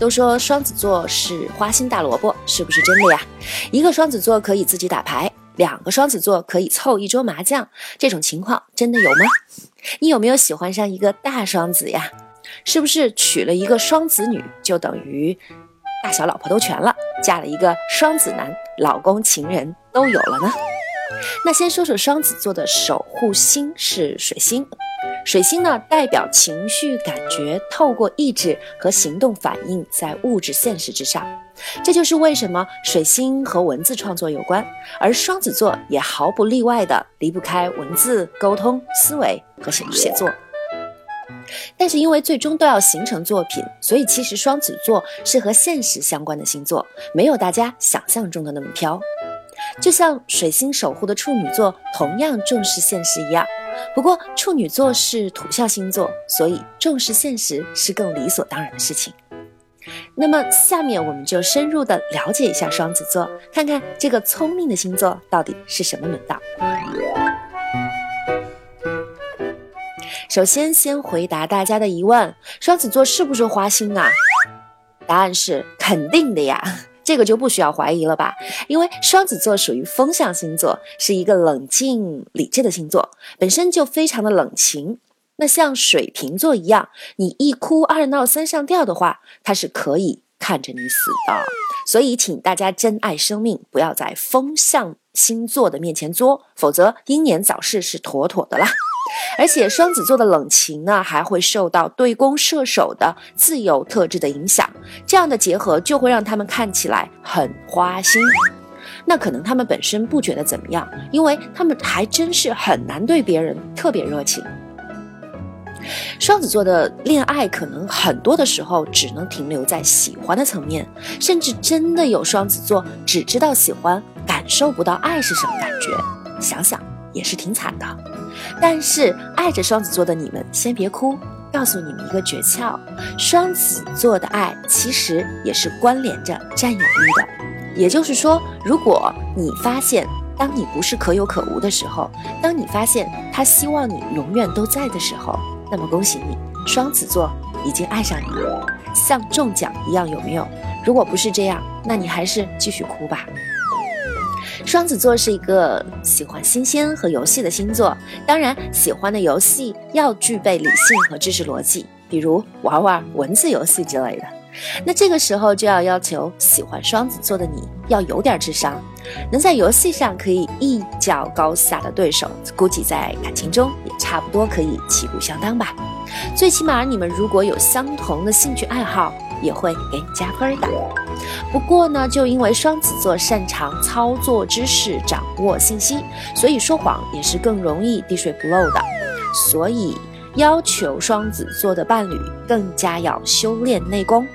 都说双子座是花心大萝卜，是不是真的呀？一个双子座可以自己打牌，两个双子座可以凑一桌麻将，这种情况真的有吗？你有没有喜欢上一个大双子呀？是不是娶了一个双子女就等于大小老婆都全了？嫁了一个双子男，老公情人都有了呢？那先说说双子座的守护星是水星。水星呢，代表情绪感觉透过意志和行动反映在物质现实之上，这就是为什么水星和文字创作有关，而双子座也毫不例外的离不开文字沟通、思维和写写作。但是因为最终都要形成作品，所以其实双子座是和现实相关的星座，没有大家想象中的那么飘。就像水星守护的处女座同样重视现实一样。不过处女座是土象星座，所以重视现实是更理所当然的事情。那么下面我们就深入的了解一下双子座，看看这个聪明的星座到底是什么门道。首先，先回答大家的疑问：双子座是不是花心啊？答案是肯定的呀。这个就不需要怀疑了吧？因为双子座属于风象星座，是一个冷静理智的星座，本身就非常的冷情。那像水瓶座一样，你一哭二闹三上吊的话，他是可以看着你死的。所以，请大家珍爱生命，不要在风象星座的面前作，否则英年早逝是妥妥的啦。而且双子座的冷情呢，还会受到对宫射手的自由特质的影响，这样的结合就会让他们看起来很花心。那可能他们本身不觉得怎么样，因为他们还真是很难对别人特别热情。双子座的恋爱可能很多的时候只能停留在喜欢的层面，甚至真的有双子座只知道喜欢，感受不到爱是什么感觉。想想。也是挺惨的，但是爱着双子座的你们先别哭，告诉你们一个诀窍：双子座的爱其实也是关联着占有欲的。也就是说，如果你发现当你不是可有可无的时候，当你发现他希望你永远都在的时候，那么恭喜你，双子座已经爱上你了，像中奖一样，有没有？如果不是这样，那你还是继续哭吧。双子座是一个喜欢新鲜和游戏的星座，当然，喜欢的游戏要具备理性和知识逻辑，比如玩玩文字游戏之类的。那这个时候就要要求喜欢双子座的你要有点智商，能在游戏上可以一较高下的对手，估计在感情中也差不多可以旗鼓相当吧。最起码你们如果有相同的兴趣爱好。也会给你加分的。不过呢，就因为双子座擅长操作知识、掌握信息，所以说谎也是更容易滴水不漏的。所以要求双子座的伴侣更加要修炼内功，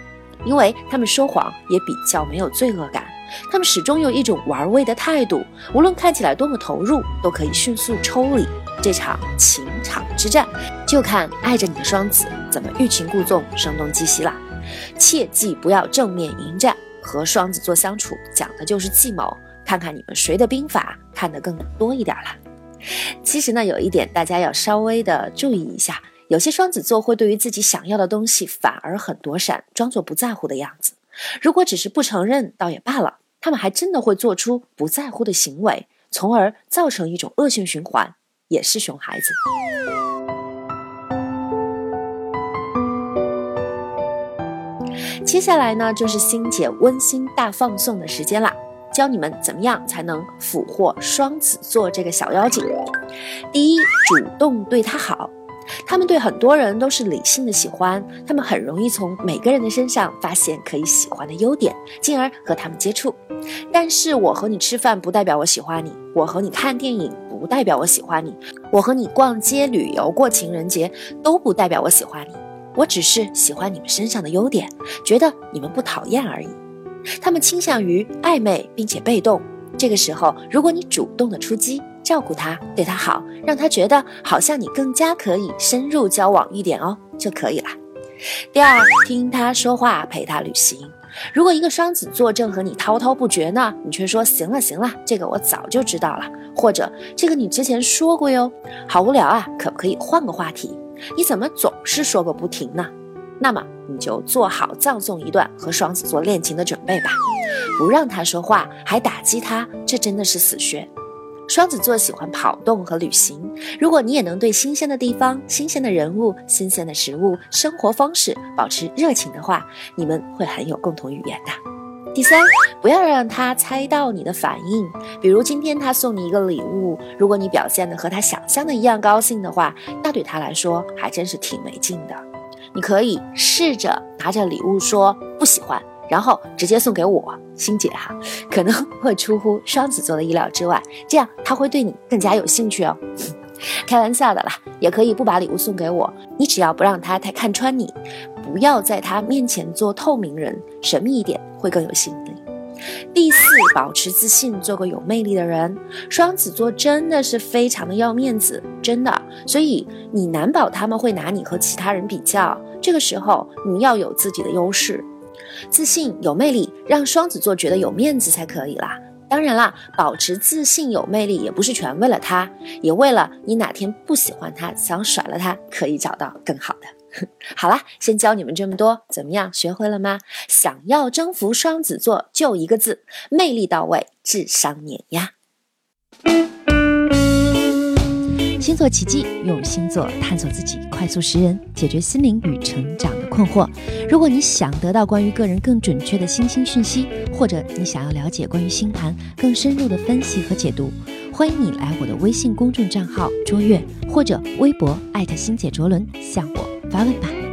因为他们说谎也比较没有罪恶感，他们始终有一种玩味的态度，无论看起来多么投入，都可以迅速抽离。这场情场之战，就看爱着你的双子怎么欲擒故纵、声东击西了。切记不要正面迎战，和双子座相处讲的就是计谋，看看你们谁的兵法看得更多一点了。其实呢，有一点大家要稍微的注意一下，有些双子座会对于自己想要的东西反而很躲闪，装作不在乎的样子。如果只是不承认，倒也罢了，他们还真的会做出不在乎的行为，从而造成一种恶性循环，也是熊孩子。接下来呢，就是欣姐温馨大放送的时间啦，教你们怎么样才能俘获双子座这个小妖精。第一，主动对他好。他们对很多人都是理性的喜欢，他们很容易从每个人的身上发现可以喜欢的优点，进而和他们接触。但是我和你吃饭不代表我喜欢你，我和你看电影不代表我喜欢你，我和你逛街旅游过情人节都不代表我喜欢你。我只是喜欢你们身上的优点，觉得你们不讨厌而已。他们倾向于暧昧并且被动。这个时候，如果你主动的出击，照顾他，对他好，让他觉得好像你更加可以深入交往一点哦，就可以了。第二，听他说话，陪他旅行。如果一个双子座正和你滔滔不绝呢，你却说行了行了，这个我早就知道了，或者这个你之前说过哟，好无聊啊，可不可以换个话题？你怎么总是说个不停呢？那么你就做好葬送一段和双子座恋情的准备吧，不让他说话，还打击他，这真的是死穴。双子座喜欢跑动和旅行，如果你也能对新鲜的地方、新鲜的人物、新鲜的食物、生活方式保持热情的话，你们会很有共同语言的。第三，不要让他猜到你的反应，比如今天他送你一个礼物，如果你表现的和他想象的一样高兴的话，那对他来说还真是挺没劲的。你可以试着拿着礼物说不喜欢。然后直接送给我，欣姐哈，可能会出乎双子座的意料之外，这样他会对你更加有兴趣哦。开玩笑的啦，也可以不把礼物送给我，你只要不让他太看穿你，不要在他面前做透明人，神秘一点会更有吸引力。第四，保持自信，做个有魅力的人。双子座真的是非常的要面子，真的，所以你难保他们会拿你和其他人比较，这个时候你要有自己的优势。自信有魅力，让双子座觉得有面子才可以啦。当然啦，保持自信有魅力也不是全为了他，也为了你哪天不喜欢他，想甩了他，可以找到更好的。好啦，先教你们这么多，怎么样？学会了吗？想要征服双子座，就一个字：魅力到位，智商碾压。星座奇迹，用星座探索自己，快速识人，解决心灵与成长的困惑。如果你想得到关于个人更准确的星星讯息，或者你想要了解关于星盘更深入的分析和解读，欢迎你来我的微信公众账号“卓越”或者微博艾特星姐卓伦向我发问吧。